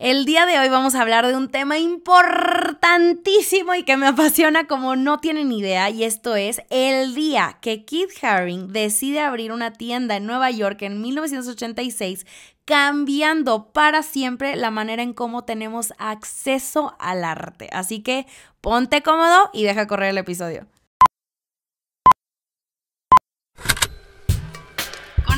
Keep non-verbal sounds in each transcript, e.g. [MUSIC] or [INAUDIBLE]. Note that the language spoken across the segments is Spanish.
El día de hoy vamos a hablar de un tema importantísimo y que me apasiona como no tienen idea y esto es el día que Keith Haring decide abrir una tienda en Nueva York en 1986 cambiando para siempre la manera en cómo tenemos acceso al arte. Así que ponte cómodo y deja correr el episodio.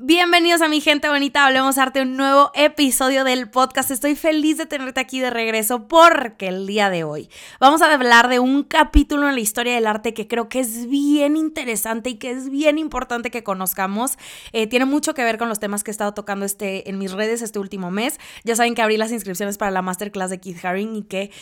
Bienvenidos a mi gente bonita, hablemos arte, un nuevo episodio del podcast. Estoy feliz de tenerte aquí de regreso porque el día de hoy vamos a hablar de un capítulo en la historia del arte que creo que es bien interesante y que es bien importante que conozcamos. Eh, tiene mucho que ver con los temas que he estado tocando este, en mis redes este último mes. Ya saben que abrí las inscripciones para la masterclass de Keith Haring y que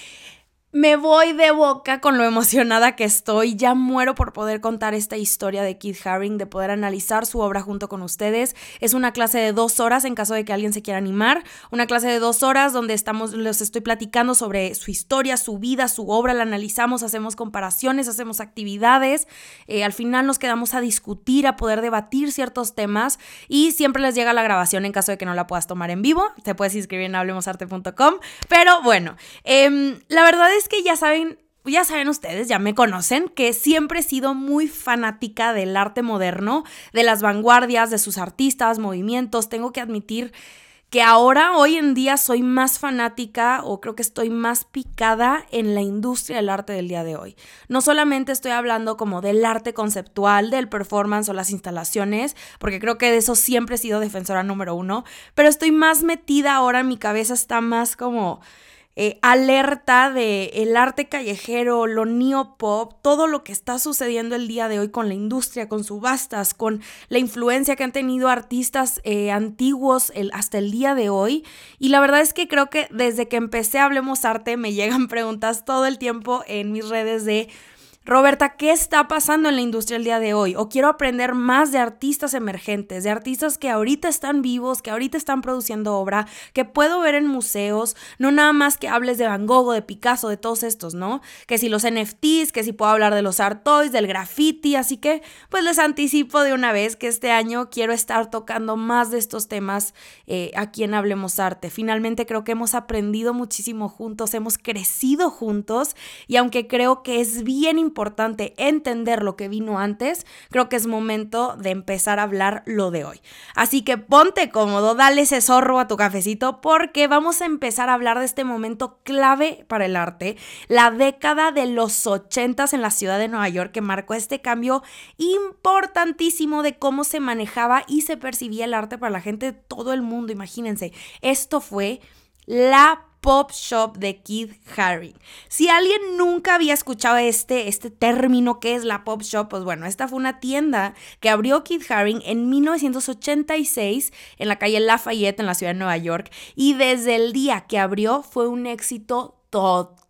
me voy de boca con lo emocionada que estoy. Ya muero por poder contar esta historia de Keith Haring, de poder analizar su obra junto con ustedes. Es una clase de dos horas en caso de que alguien se quiera animar. Una clase de dos horas donde estamos, les estoy platicando sobre su historia, su vida, su obra. La analizamos, hacemos comparaciones, hacemos actividades. Eh, al final nos quedamos a discutir, a poder debatir ciertos temas. Y siempre les llega la grabación en caso de que no la puedas tomar en vivo. Te puedes inscribir en hablemosarte.com. Pero bueno, em, la verdad es que ya saben, ya saben ustedes, ya me conocen, que siempre he sido muy fanática del arte moderno, de las vanguardias, de sus artistas, movimientos. Tengo que admitir que ahora, hoy en día, soy más fanática o creo que estoy más picada en la industria del arte del día de hoy. No solamente estoy hablando como del arte conceptual, del performance o las instalaciones, porque creo que de eso siempre he sido defensora número uno, pero estoy más metida ahora, mi cabeza está más como eh, alerta de el arte callejero, lo neopop, todo lo que está sucediendo el día de hoy con la industria, con subastas, con la influencia que han tenido artistas eh, antiguos hasta el día de hoy. Y la verdad es que creo que desde que empecé Hablemos Arte me [LAUGHS] llegan preguntas todo el tiempo en mis redes de Roberta, ¿qué está pasando en la industria el día de hoy? O quiero aprender más de artistas emergentes, de artistas que ahorita están vivos, que ahorita están produciendo obra, que puedo ver en museos, no nada más que hables de Van Gogh, de Picasso, de todos estos, ¿no? Que si los NFTs, que si puedo hablar de los art toys, del graffiti, así que pues les anticipo de una vez que este año quiero estar tocando más de estos temas eh, aquí en Hablemos Arte. Finalmente creo que hemos aprendido muchísimo juntos, hemos crecido juntos y aunque creo que es bien importante importante entender lo que vino antes, creo que es momento de empezar a hablar lo de hoy. Así que ponte cómodo, dale ese zorro a tu cafecito porque vamos a empezar a hablar de este momento clave para el arte, la década de los ochentas en la ciudad de Nueva York que marcó este cambio importantísimo de cómo se manejaba y se percibía el arte para la gente de todo el mundo. Imagínense, esto fue la Pop Shop de Keith Haring. Si alguien nunca había escuchado este, este término que es la Pop Shop, pues bueno, esta fue una tienda que abrió Keith Haring en 1986 en la calle Lafayette en la ciudad de Nueva York y desde el día que abrió fue un éxito total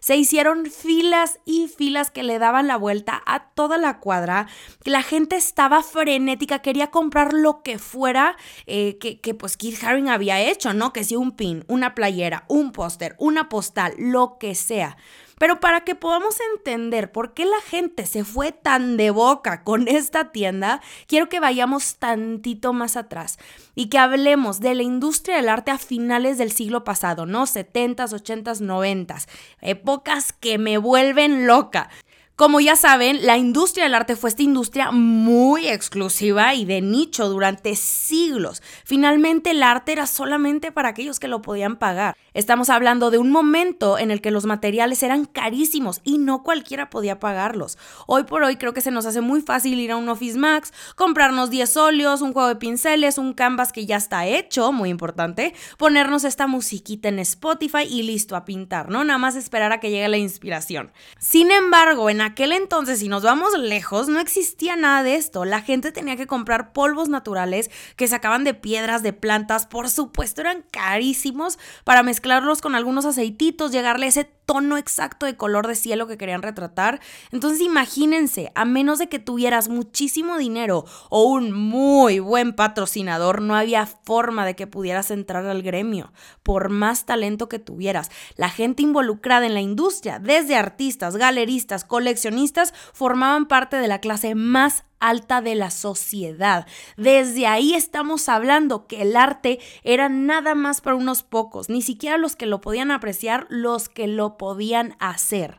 se hicieron filas y filas que le daban la vuelta a toda la cuadra. La gente estaba frenética, quería comprar lo que fuera eh, que, que, pues Keith Haring había hecho, ¿no? Que si un pin, una playera, un póster, una postal, lo que sea. Pero para que podamos entender por qué la gente se fue tan de boca con esta tienda, quiero que vayamos tantito más atrás y que hablemos de la industria del arte a finales del siglo pasado, ¿no? 70s, 80s, 90s, épocas que me vuelven loca. Como ya saben, la industria del arte fue esta industria muy exclusiva y de nicho durante siglos. Finalmente el arte era solamente para aquellos que lo podían pagar. Estamos hablando de un momento en el que los materiales eran carísimos y no cualquiera podía pagarlos. Hoy por hoy creo que se nos hace muy fácil ir a un Office Max, comprarnos 10 óleos, un juego de pinceles, un canvas que ya está hecho, muy importante, ponernos esta musiquita en Spotify y listo a pintar, ¿no? Nada más esperar a que llegue la inspiración. Sin embargo, en aquel entonces, si nos vamos lejos, no existía nada de esto. La gente tenía que comprar polvos naturales que sacaban de piedras, de plantas, por supuesto eran carísimos para mezclarlos con algunos aceititos, llegarle ese tono exacto de color de cielo que querían retratar. Entonces imagínense, a menos de que tuvieras muchísimo dinero o un muy buen patrocinador, no había forma de que pudieras entrar al gremio, por más talento que tuvieras. La gente involucrada en la industria, desde artistas, galeristas, coleccionistas, formaban parte de la clase más alta de la sociedad. Desde ahí estamos hablando que el arte era nada más para unos pocos, ni siquiera los que lo podían apreciar, los que lo podían hacer.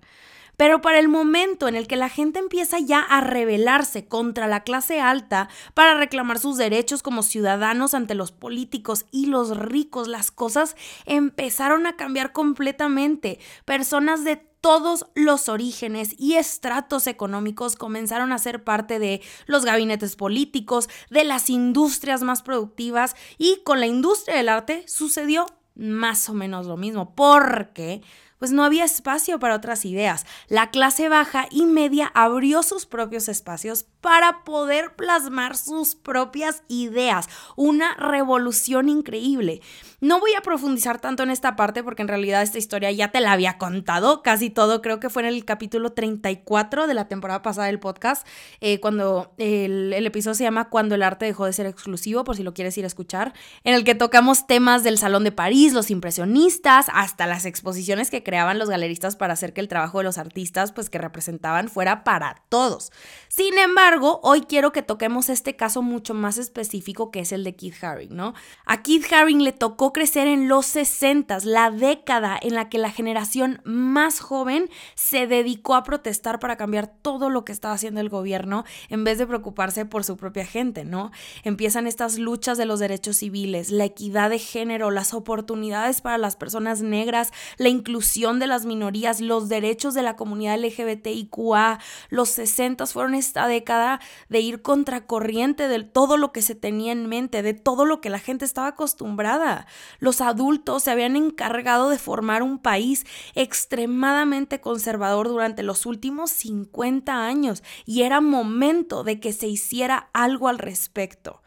Pero para el momento en el que la gente empieza ya a rebelarse contra la clase alta para reclamar sus derechos como ciudadanos ante los políticos y los ricos, las cosas empezaron a cambiar completamente. Personas de todos los orígenes y estratos económicos comenzaron a ser parte de los gabinetes políticos, de las industrias más productivas y con la industria del arte sucedió más o menos lo mismo, porque pues no había espacio para otras ideas. La clase baja y media abrió sus propios espacios para poder plasmar sus propias ideas. Una revolución increíble. No voy a profundizar tanto en esta parte porque en realidad esta historia ya te la había contado, casi todo, creo que fue en el capítulo 34 de la temporada pasada del podcast, eh, cuando el, el episodio se llama Cuando el arte dejó de ser exclusivo, por si lo quieres ir a escuchar, en el que tocamos temas del Salón de París, los impresionistas, hasta las exposiciones que creaban los galeristas para hacer que el trabajo de los artistas, pues que representaban, fuera para todos. Sin embargo, hoy quiero que toquemos este caso mucho más específico que es el de Keith Haring, ¿no? A Keith Haring le tocó crecer en los 60, la década en la que la generación más joven se dedicó a protestar para cambiar todo lo que estaba haciendo el gobierno en vez de preocuparse por su propia gente, ¿no? Empiezan estas luchas de los derechos civiles, la equidad de género, las oportunidades para las personas negras, la inclusión de las minorías, los derechos de la comunidad LGBTIQA. Los 60 fueron esta década de ir contracorriente de todo lo que se tenía en mente, de todo lo que la gente estaba acostumbrada. Los adultos se habían encargado de formar un país extremadamente conservador durante los últimos 50 años y era momento de que se hiciera algo al respecto.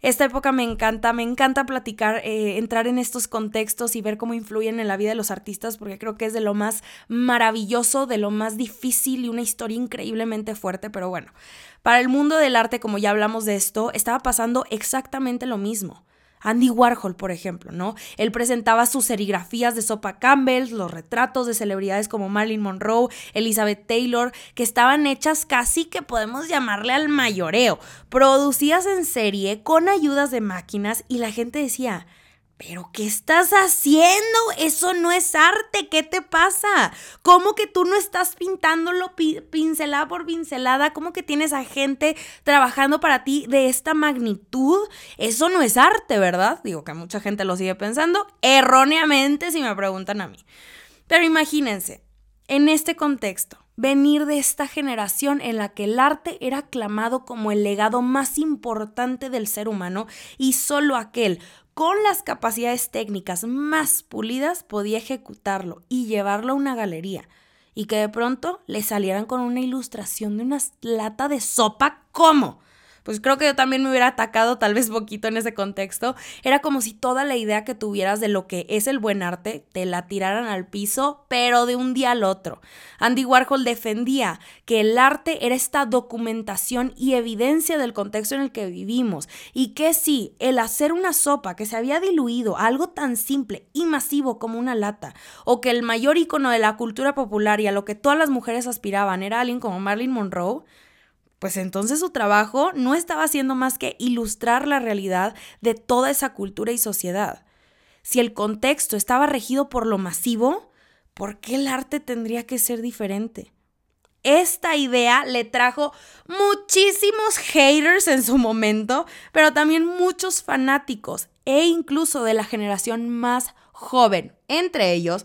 Esta época me encanta, me encanta platicar, eh, entrar en estos contextos y ver cómo influyen en la vida de los artistas, porque creo que es de lo más maravilloso, de lo más difícil y una historia increíblemente fuerte, pero bueno, para el mundo del arte, como ya hablamos de esto, estaba pasando exactamente lo mismo. Andy Warhol, por ejemplo, ¿no? Él presentaba sus serigrafías de Sopa Campbell, los retratos de celebridades como Marilyn Monroe, Elizabeth Taylor, que estaban hechas casi que podemos llamarle al mayoreo, producidas en serie con ayudas de máquinas y la gente decía, ¿Pero qué estás haciendo? Eso no es arte. ¿Qué te pasa? ¿Cómo que tú no estás pintándolo pincelada por pincelada? ¿Cómo que tienes a gente trabajando para ti de esta magnitud? Eso no es arte, ¿verdad? Digo que mucha gente lo sigue pensando erróneamente si me preguntan a mí. Pero imagínense, en este contexto, venir de esta generación en la que el arte era aclamado como el legado más importante del ser humano y solo aquel con las capacidades técnicas más pulidas podía ejecutarlo y llevarlo a una galería y que de pronto le salieran con una ilustración de una lata de sopa, ¿cómo? Pues creo que yo también me hubiera atacado tal vez poquito en ese contexto. Era como si toda la idea que tuvieras de lo que es el buen arte te la tiraran al piso, pero de un día al otro. Andy Warhol defendía que el arte era esta documentación y evidencia del contexto en el que vivimos y que si el hacer una sopa que se había diluido algo tan simple y masivo como una lata, o que el mayor icono de la cultura popular y a lo que todas las mujeres aspiraban era alguien como Marilyn Monroe, pues entonces su trabajo no estaba haciendo más que ilustrar la realidad de toda esa cultura y sociedad. Si el contexto estaba regido por lo masivo, ¿por qué el arte tendría que ser diferente? Esta idea le trajo muchísimos haters en su momento, pero también muchos fanáticos e incluso de la generación más joven. Entre ellos,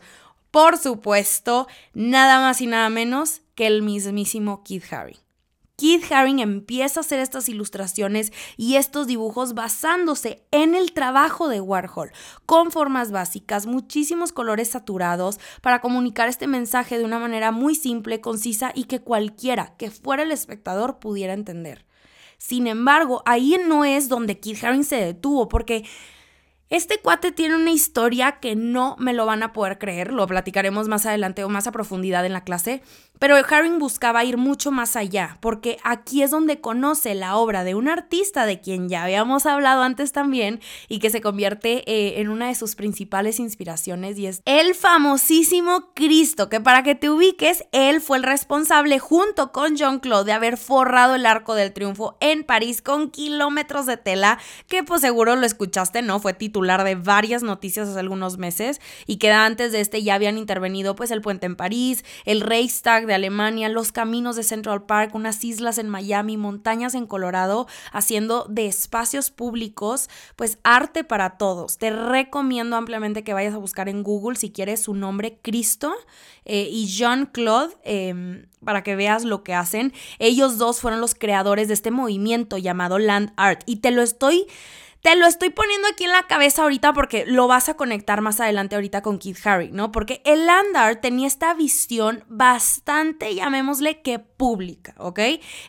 por supuesto, nada más y nada menos que el mismísimo Keith Haring. Keith Haring empieza a hacer estas ilustraciones y estos dibujos basándose en el trabajo de Warhol, con formas básicas, muchísimos colores saturados, para comunicar este mensaje de una manera muy simple, concisa y que cualquiera que fuera el espectador pudiera entender. Sin embargo, ahí no es donde Keith Haring se detuvo, porque Este cuate tiene una historia que no me lo van a poder creer, lo platicaremos más adelante o más a profundidad en la clase, pero Haring buscaba ir mucho más allá, porque aquí es donde conoce la obra de un artista de quien ya habíamos hablado antes también y que se convierte eh, en una de sus principales inspiraciones y es el famosísimo Cristo, que para que te ubiques, él fue el responsable junto con John Claude de haber forrado el Arco del Triunfo en París con kilómetros de tela, que pues seguro lo escuchaste, ¿no? Fue titular de varias noticias hace algunos meses y que antes de este ya habían intervenido pues el puente en París, el Reichstag de Alemania, los caminos de Central Park, unas islas en Miami, montañas en Colorado, haciendo de espacios públicos pues arte para todos. Te recomiendo ampliamente que vayas a buscar en Google si quieres su nombre Cristo eh, y Jean Claude. Em, para que veas lo que hacen. Ellos dos fueron los creadores de este movimiento llamado Land Art. Y te lo estoy te lo estoy poniendo aquí en la cabeza ahorita porque lo vas a conectar más adelante ahorita con Keith Harry, ¿no? Porque el Landar tenía esta visión bastante, llamémosle que pública, ¿ok?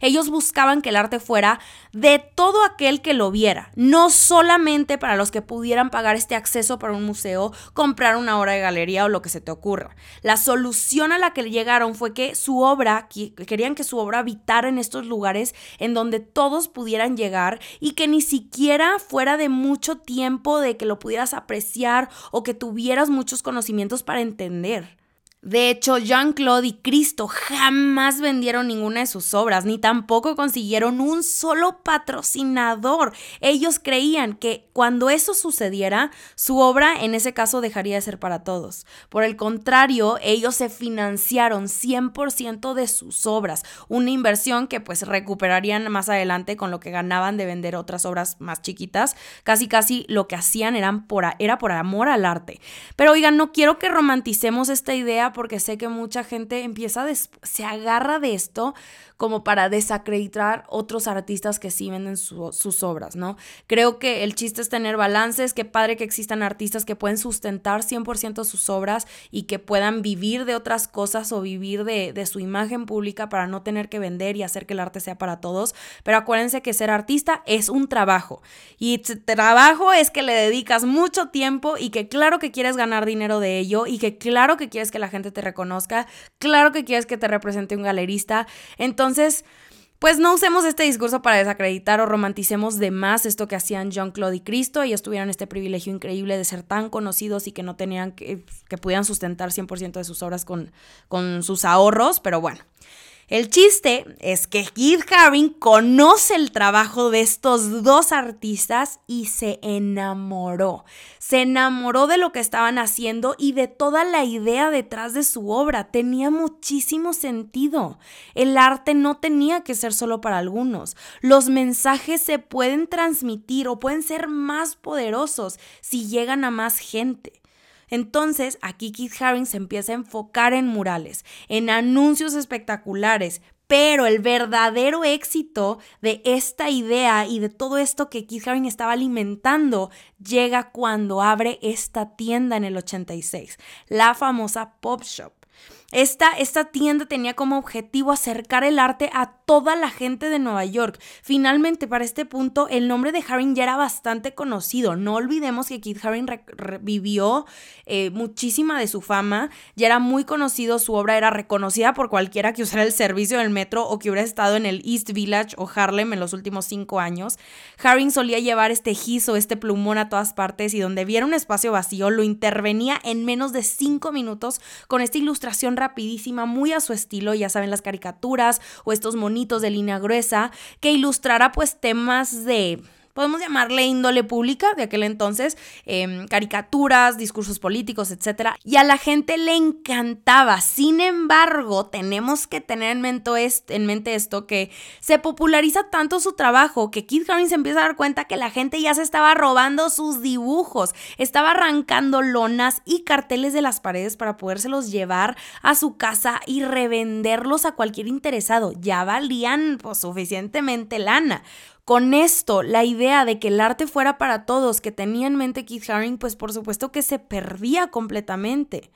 Ellos buscaban que el arte fuera de todo aquel que lo viera, no solamente para los que pudieran pagar este acceso para un museo, comprar una obra de galería o lo que se te ocurra. La solución a la que llegaron fue que su obra, querían que su obra habitara en estos lugares en donde todos pudieran llegar y que ni siquiera fuera de mucho tiempo de que lo pudieras apreciar o que tuvieras muchos conocimientos para entender. De hecho, Jean-Claude y Cristo jamás vendieron ninguna de sus obras, ni tampoco consiguieron un solo patrocinador. Ellos creían que cuando eso sucediera, su obra en ese caso dejaría de ser para todos. Por el contrario, ellos se financiaron 100% de sus obras, una inversión que pues recuperarían más adelante con lo que ganaban de vender otras obras más chiquitas. Casi casi lo que hacían era por amor al arte. Pero oigan, no quiero que romanticemos esta idea porque sé que mucha gente empieza, se agarra de esto como para desacreditar otros artistas que sí venden sus obras, ¿no? Creo que el chiste es tener balances, que padre que existan artistas que pueden sustentar 100% sus obras y que puedan vivir de otras cosas o vivir de, de su imagen pública para no tener que vender y hacer que el arte sea para todos, pero acuérdense que ser artista es un trabajo y trabajo es que le dedicas mucho tiempo y que claro que quieres ganar dinero de ello y que claro que quieres que la gente te reconozca, claro que quieres que te represente un galerista, entonces pues no usemos este discurso para desacreditar o romanticemos de más esto que hacían John Claude y Cristo. Ellos tuvieron este privilegio increíble de ser tan conocidos y que no tenían que, que pudieran sustentar 100% de sus obras con, con sus ahorros, pero bueno. El chiste es que Keith Haring conoce el trabajo de estos dos artistas y se enamoró. Se enamoró de lo que estaban haciendo y de toda la idea detrás de su obra. Tenía muchísimo sentido. El arte no tenía que ser solo para algunos. Los mensajes se pueden transmitir o pueden ser más poderosos si llegan a más gente. Entonces, aquí Keith Haring se empieza a enfocar en murales, en anuncios espectaculares, pero el verdadero éxito de esta idea y de todo esto que Keith Haring estaba alimentando llega cuando abre esta tienda en el 86, la famosa Pop Shop. Esta, esta, tienda tenía como objetivo acercar el arte a toda la gente de Nueva York. Finalmente, para este punto, el nombre de Haring ya era bastante conocido. No olvidemos que Keith Haring vivió eh, muchísima de su fama, ya era muy conocido, su obra era reconocida por cualquiera que usara el servicio del metro o que hubiera estado en el East Village o Harlem en los últimos cinco años. Haring solía llevar este gizo, este plumón a todas partes y donde viera un espacio vacío lo intervenía en menos de cinco minutos con esta ilustración rapidísima, muy a su estilo, ya saben, las caricaturas o estos monitos de línea gruesa, que ilustrará pues temas de podemos llamarle índole pública de aquel entonces, em, caricaturas, discursos políticos, etc. Y a la gente le encantaba. Sin embargo, tenemos que tener en mente, en mente esto, que se populariza tanto su trabajo que Keith Haring se empieza a dar cuenta que la gente ya se estaba robando sus dibujos, estaba arrancando lonas y carteles de las paredes para podérselos llevar a su casa y revenderlos a cualquier interesado. Ya valían pues, suficientemente lana. Con esto, la idea de que el arte fuera para todos que tenía en mente Keith Haring, pues por supuesto que se perdía completamente.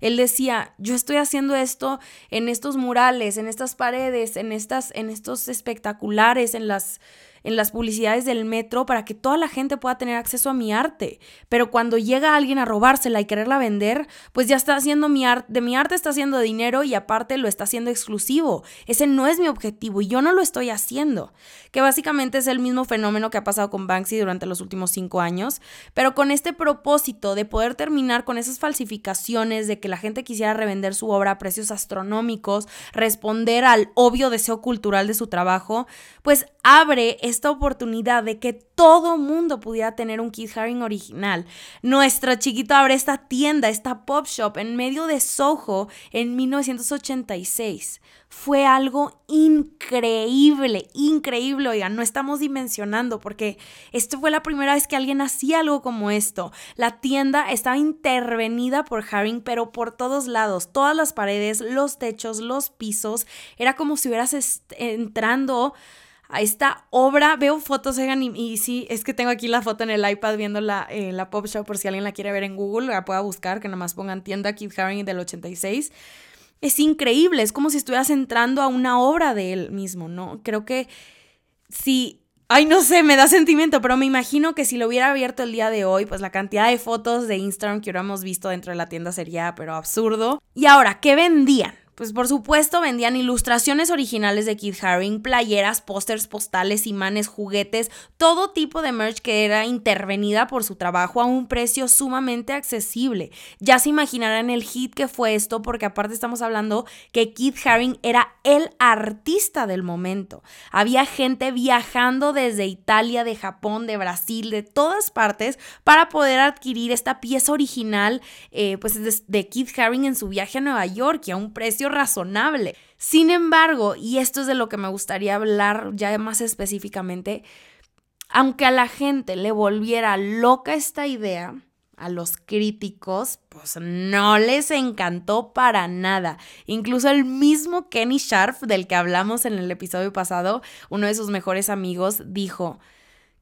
Él decía, yo estoy haciendo esto en estos murales, en estas paredes, en, estas, en estos espectaculares, en las, en las publicidades del metro para que toda la gente pueda tener acceso a mi arte. Pero cuando llega alguien a robársela y quererla vender, pues ya está haciendo mi arte, de mi arte está haciendo dinero y aparte lo está haciendo exclusivo. Ese no es mi objetivo y yo no lo estoy haciendo. Que básicamente es el mismo fenómeno que ha pasado con Banksy durante los últimos cinco años, pero con este propósito de poder terminar con esas falsificaciones, de que la gente quisiera revender su obra a precios astronómicos, responder al obvio deseo cultural de su trabajo, pues abre esta oportunidad de que todo mundo pudiera tener un Keith Haring original. Nuestro chiquito abre esta tienda, esta pop shop en medio de Soho en 1986. Fue algo increíble, increíble, oigan, no estamos dimensionando porque esto fue la primera vez que alguien hacía algo como esto. La tienda estaba intervenida por Haring, pero por todos lados, todas las paredes, los techos, los pisos, era como si hubieras entrando a esta obra. Veo fotos, Egan, y, sí, es que tengo aquí la foto en el iPad viendo la, eh, la pop shop por si alguien la quiere ver en Google, la pueda buscar, que nada más pongan tienda Keith Haring del 86. Es increíble, es como si estuvieras entrando a una obra de él mismo, ¿no? Creo que si Ay, no sé, me da sentimiento, pero me imagino que si lo hubiera abierto el día de hoy, pues la cantidad de fotos de Instagram que hubiéramos visto dentro de la tienda sería, pero absurdo. Y ahora, ¿qué vendían? Pues por supuesto vendían ilustraciones originales de Keith Haring, playeras, pósters, postales, imanes, juguetes, todo tipo de merch que era intervenida por su trabajo a un precio sumamente accesible. Ya se imaginarán el hit que fue esto porque aparte estamos hablando que Keith Haring era el artista del momento. Había gente viajando desde Italia, de Japón, de Brasil, de todas partes para poder adquirir esta pieza original eh, pues de, de Keith Haring en su viaje a Nueva York y a un precio razonable. Sin embargo, y esto es de lo que me gustaría hablar ya más específicamente, aunque a la gente le volviera loca esta idea, a los críticos, pues no les encantó para nada. Incluso el mismo Kenny Sharp, del que hablamos en el episodio pasado, uno de sus mejores amigos, dijo,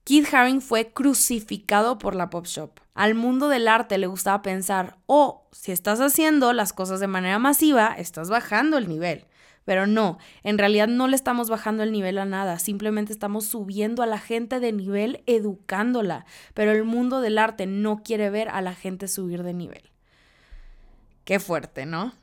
Keith Haring fue crucificado por la pop shop. Al mundo del arte le gustaba pensar, oh, si estás haciendo las cosas de manera masiva, estás bajando el nivel. Pero no, en realidad no le estamos bajando el nivel a nada, simplemente estamos subiendo a la gente de nivel educándola. Pero el mundo del arte no quiere ver a la gente subir de nivel. Qué fuerte, ¿no?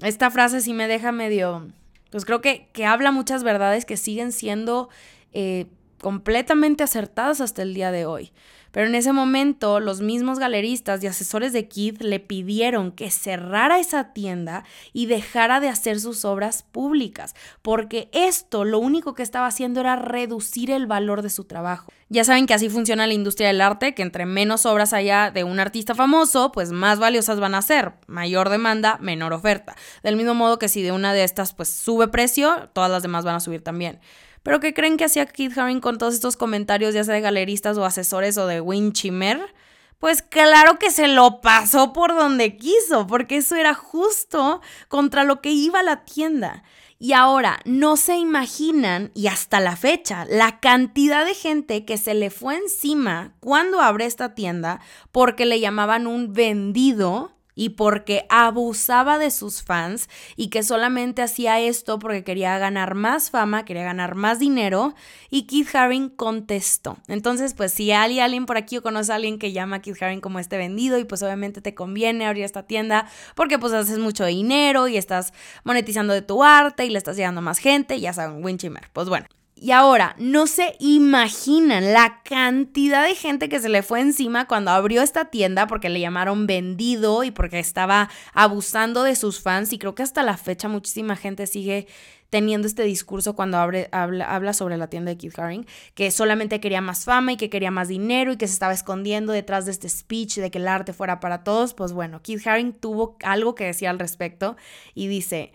Esta frase sí me deja medio... Pues creo que, que habla muchas verdades que siguen siendo... Eh, completamente acertadas hasta el día de hoy. Pero en ese momento los mismos galeristas y asesores de Keith le pidieron que cerrara esa tienda y dejara de hacer sus obras públicas, porque esto lo único que estaba haciendo era reducir el valor de su trabajo. Ya saben que así funciona la industria del arte, que entre menos obras haya de un artista famoso, pues más valiosas van a ser. Mayor demanda, menor oferta. Del mismo modo que si de una de estas pues sube precio, todas las demás van a subir también. Pero ¿qué creen que hacía Keith Haring con todos estos comentarios, ya sea de galeristas o asesores o de Winchimer? Pues claro que se lo pasó por donde quiso, porque eso era justo contra lo que iba la tienda. Y ahora, no se imaginan, y hasta la fecha, la cantidad de gente que se le fue encima cuando abre esta tienda porque le llamaban un vendido y porque abusaba de sus fans y que solamente hacía esto porque quería ganar más fama, quería ganar más dinero y Keith Haring contestó. Entonces, pues si hay alguien por aquí o conoce a alguien que llama a Keith Haring como este vendido y pues obviamente te conviene abrir esta tienda porque pues haces mucho dinero y estás monetizando de tu arte y le estás llegando a más gente, ya saben, Winchimer. Pues bueno, y ahora, no se imaginan la cantidad de gente que se le fue encima cuando abrió esta tienda porque le llamaron vendido y porque estaba abusando de sus fans. Y creo que hasta la fecha muchísima gente sigue teniendo este discurso cuando abre, habla, sobre la tienda de Keith Haring, que solamente quería más fama y que quería más dinero y que se estaba escondiendo detrás de este speech de que el arte fuera para todos. Pues bueno, Keith Haring tuvo algo que decir al respecto y dice...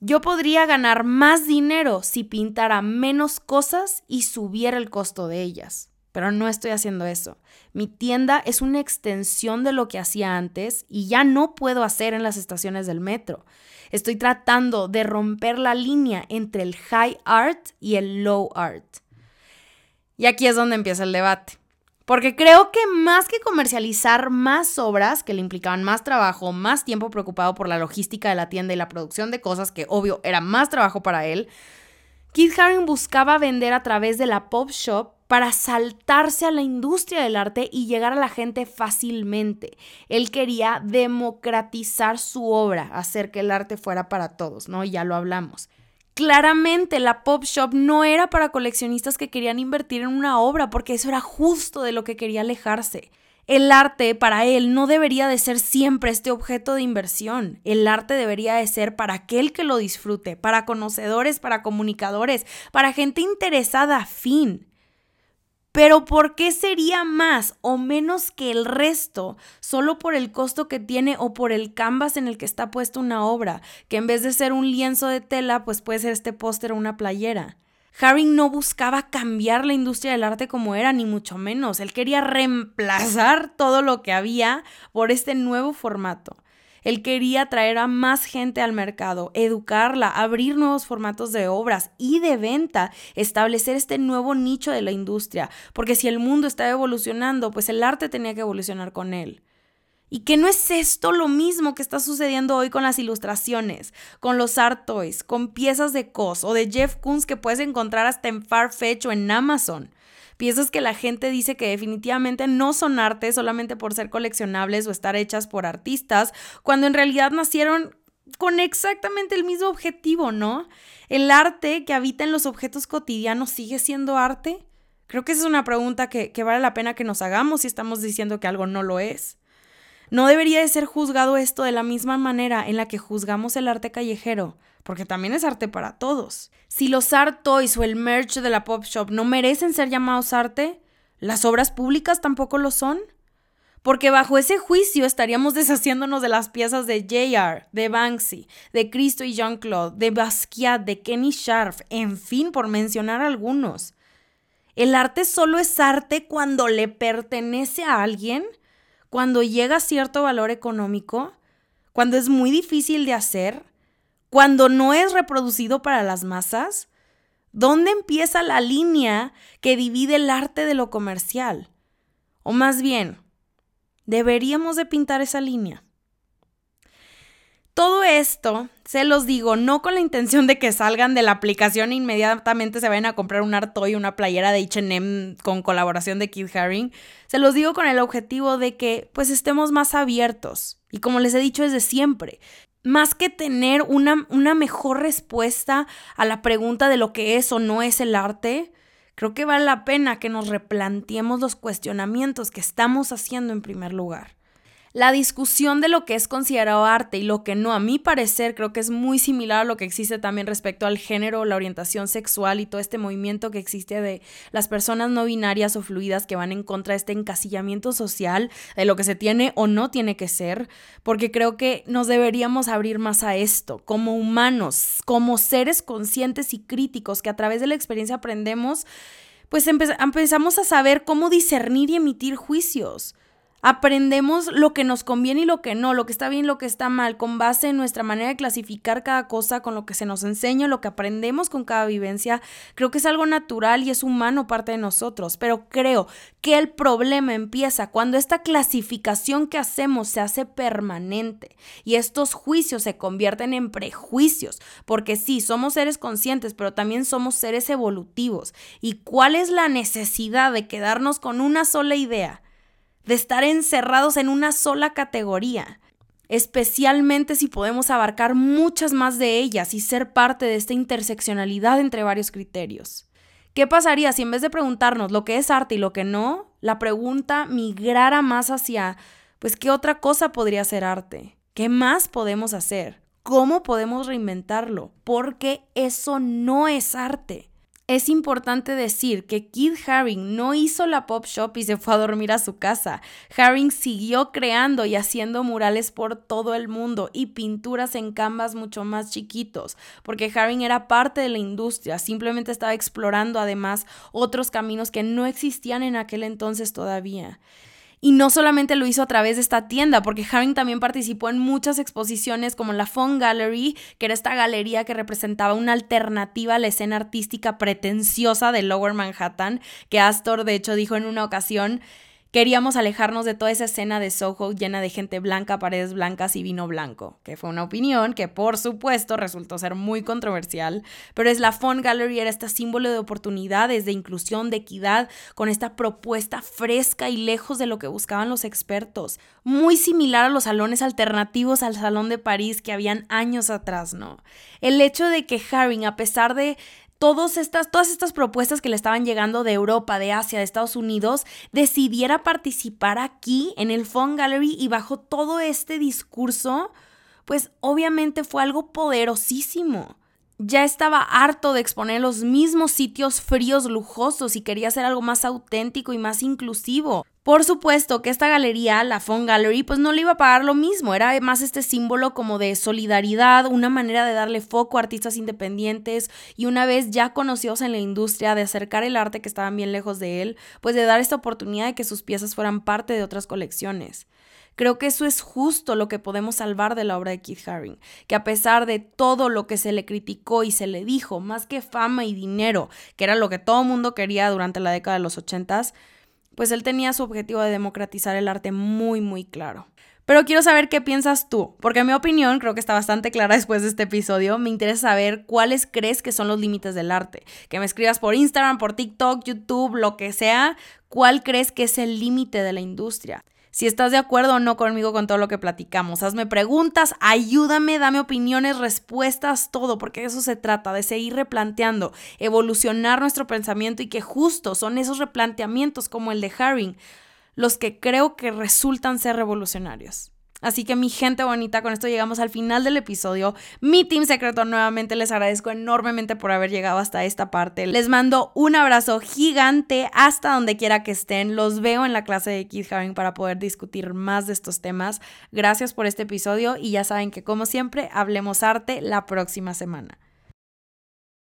Yo podría ganar más dinero si pintara menos cosas y subiera el costo de ellas, pero no estoy haciendo eso. Mi tienda es una extensión de lo que hacía antes y ya no puedo hacer en las estaciones del metro. Estoy tratando de romper la línea entre el high art y el low art. Y aquí es donde empieza el debate. Porque creo que más que comercializar más obras que le implicaban más trabajo, más tiempo preocupado por la logística de la tienda y la producción de cosas, que obvio era más trabajo para él, Keith Haring buscaba vender a través de la pop shop para saltarse a la industria del arte y llegar a la gente fácilmente. Él quería democratizar su obra, hacer que el arte fuera para todos, ¿no? Ya lo hablamos. Claramente la Pop Shop no era para coleccionistas que querían invertir en una obra, porque eso era justo de lo que quería alejarse. El arte para él no debería de ser siempre este objeto de inversión. El arte debería de ser para aquel que lo disfrute, para conocedores, para comunicadores, para gente interesada, fin. Pero ¿por qué sería más o menos que el resto solo por el costo que tiene o por el canvas en el que está puesta una obra, que en vez de ser un lienzo de tela, pues puede ser este póster o una playera? Haring no buscaba cambiar la industria del arte como era, ni mucho menos. Él quería reemplazar todo lo que había por este nuevo formato. Él quería traer a más gente al mercado, educarla, abrir nuevos formatos de obras y de venta, establecer este nuevo nicho de la industria, porque si el mundo estaba evolucionando, pues el arte tenía que evolucionar con él. ¿Y que no es esto lo mismo que está sucediendo hoy con las ilustraciones, con los art toys, con piezas de COS o de Jeff Koons que puedes encontrar hasta en Farfetch o en Amazon? Piezas que la gente dice que definitivamente no son arte solamente por ser coleccionables o estar hechas por artistas, cuando en realidad nacieron con exactamente el mismo objetivo, ¿no? ¿El arte que habita en los objetos cotidianos sigue siendo arte? Creo que esa es una pregunta que, que vale la pena que nos hagamos si estamos diciendo que algo no lo es. No debería de ser juzgado esto de la misma manera en la que juzgamos el arte callejero, porque también es arte para todos. Si los art toys o el merch de la pop shop no merecen ser llamados arte, ¿las obras públicas tampoco lo son? Porque bajo ese juicio estaríamos [LAUGHS] deshaciéndonos de las piezas de JR, de Banksy, de Cristo y Jean-Claude, de Basquiat, de Kenny Sharp, en fin, por mencionar algunos. El arte solo es arte cuando le pertenece a alguien, cuando llega a cierto valor económico, cuando es muy difícil de hacer, cuando no es reproducido para las masas? ¿Dónde empieza la línea que divide el arte de lo comercial? O más bien, deberíamos de pintar esa línea. Todo esto, se los digo, no con la intención de que salgan de la aplicación e inmediatamente se vayan a comprar un y una playera de H&M con colaboración de Kid Haring. Se los digo con el objetivo de que pues estemos más abiertos. Y como les he dicho desde siempre, más que tener una, una mejor respuesta a la pregunta de lo que es o no es el arte, creo que vale la pena que nos replanteemos los cuestionamientos que estamos haciendo en primer lugar. La discusión de lo que es considerado arte y lo que no, a mi parecer, creo que es muy similar a lo que existe también respecto al género, la orientación sexual y todo este movimiento que existe de las personas no binarias o fluidas que van en contra de este encasillamiento social de lo que se tiene o no tiene que ser, porque creo que nos deberíamos abrir más a esto, como humanos, como seres conscientes y críticos que a través de la experiencia aprendemos, pues empezamos a saber cómo discernir y emitir juicios aprendemos lo que nos conviene y lo que no, lo que está bien y lo que está mal, con base en nuestra manera de clasificar cada cosa, con lo que se nos enseña, lo que aprendemos con cada vivencia. Creo que es algo natural y es humano parte de nosotros, pero creo que el problema empieza cuando esta clasificación que hacemos se hace permanente y estos juicios se convierten en prejuicios, porque sí, somos seres conscientes, pero también somos seres evolutivos. ¿Y cuál es la necesidad de quedarnos con una sola idea? De estar encerrados en una sola categoría, especialmente si podemos abarcar muchas más de ellas y ser parte de esta interseccionalidad entre varios criterios. ¿Qué pasaría si en vez de preguntarnos lo que es arte y lo que no, la pregunta migrara más hacia, pues, ¿qué otra cosa podría ser arte? ¿Qué más podemos hacer? ¿Cómo podemos reinventarlo? Porque eso no es arte. Es importante decir que Kid Haring no hizo la pop shop y se fue a dormir a su casa. Haring siguió creando y haciendo murales por todo el mundo y pinturas en canvas mucho más chiquitos, porque Haring era parte de la industria, simplemente estaba explorando además otros caminos que no existían en aquel entonces todavía. Y no solamente lo hizo a través de esta tienda, porque Haring también participó en muchas exposiciones como la Fun Gallery, que era esta galería que representaba una alternativa a la escena artística pretenciosa de Lower Manhattan, que Astor de hecho dijo en una ocasión Queríamos alejarnos de toda esa escena de Soho llena de gente blanca, paredes blancas y vino blanco, que fue una opinión que por supuesto resultó ser muy controversial, pero es la Font Gallery era este símbolo de oportunidades, de inclusión, de equidad, con esta propuesta fresca y lejos de lo que buscaban los expertos, muy similar a los salones alternativos al Salón de París que habían años atrás, ¿no? El hecho de que Haring, a pesar de todas estas, todas estas propuestas que le estaban llegando de Europa, de Asia, de Estados Unidos, decidiera participar aquí en el Fun Gallery y bajo todo este discurso, pues obviamente fue algo poderosísimo. Ya estaba harto de exponer los mismos sitios fríos lujosos y quería hacer algo más auténtico y más inclusivo. Por supuesto que esta galería, la Font Gallery, pues no le iba a pagar lo mismo, era más este símbolo como de solidaridad, una manera de darle foco a artistas independientes y una vez ya conocidos en la industria, de acercar el arte que estaban bien lejos de él, pues de dar esta oportunidad de que sus piezas fueran parte de otras colecciones. Creo que eso es justo lo que podemos salvar de la obra de Keith Haring, que a pesar de todo lo que se le criticó y se le dijo, más que fama y dinero, que era lo que todo mundo quería durante la década de los ochentas, pues él tenía su objetivo de democratizar el arte muy, muy claro. Pero quiero saber qué piensas tú, porque mi opinión creo que está bastante clara [LAUGHS] después de este episodio. Me interesa saber cuáles crees que son los límites del arte. Que me escribas por Instagram, por TikTok, YouTube, lo que sea. ¿Cuál crees que es el límite de la industria? Si estás de acuerdo o no conmigo con todo lo que platicamos. Hazme preguntas, ayúdame, dame opiniones, respuestas, todo, porque de eso se trata, de seguir replanteando, evolucionar nuestro pensamiento y que justo son esos replanteamientos como el de Haring los que creo que resultan ser revolucionarios. Así que mi gente bonita, con esto llegamos al final del episodio. Mi team secreto nuevamente les agradezco enormemente por haber llegado hasta esta parte. Les mando un abrazo gigante hasta donde quiera que estén. Los veo en la clase de Keith Haring para poder discutir más de estos temas. Gracias por este episodio y ya saben que como siempre, hablemos arte la próxima semana.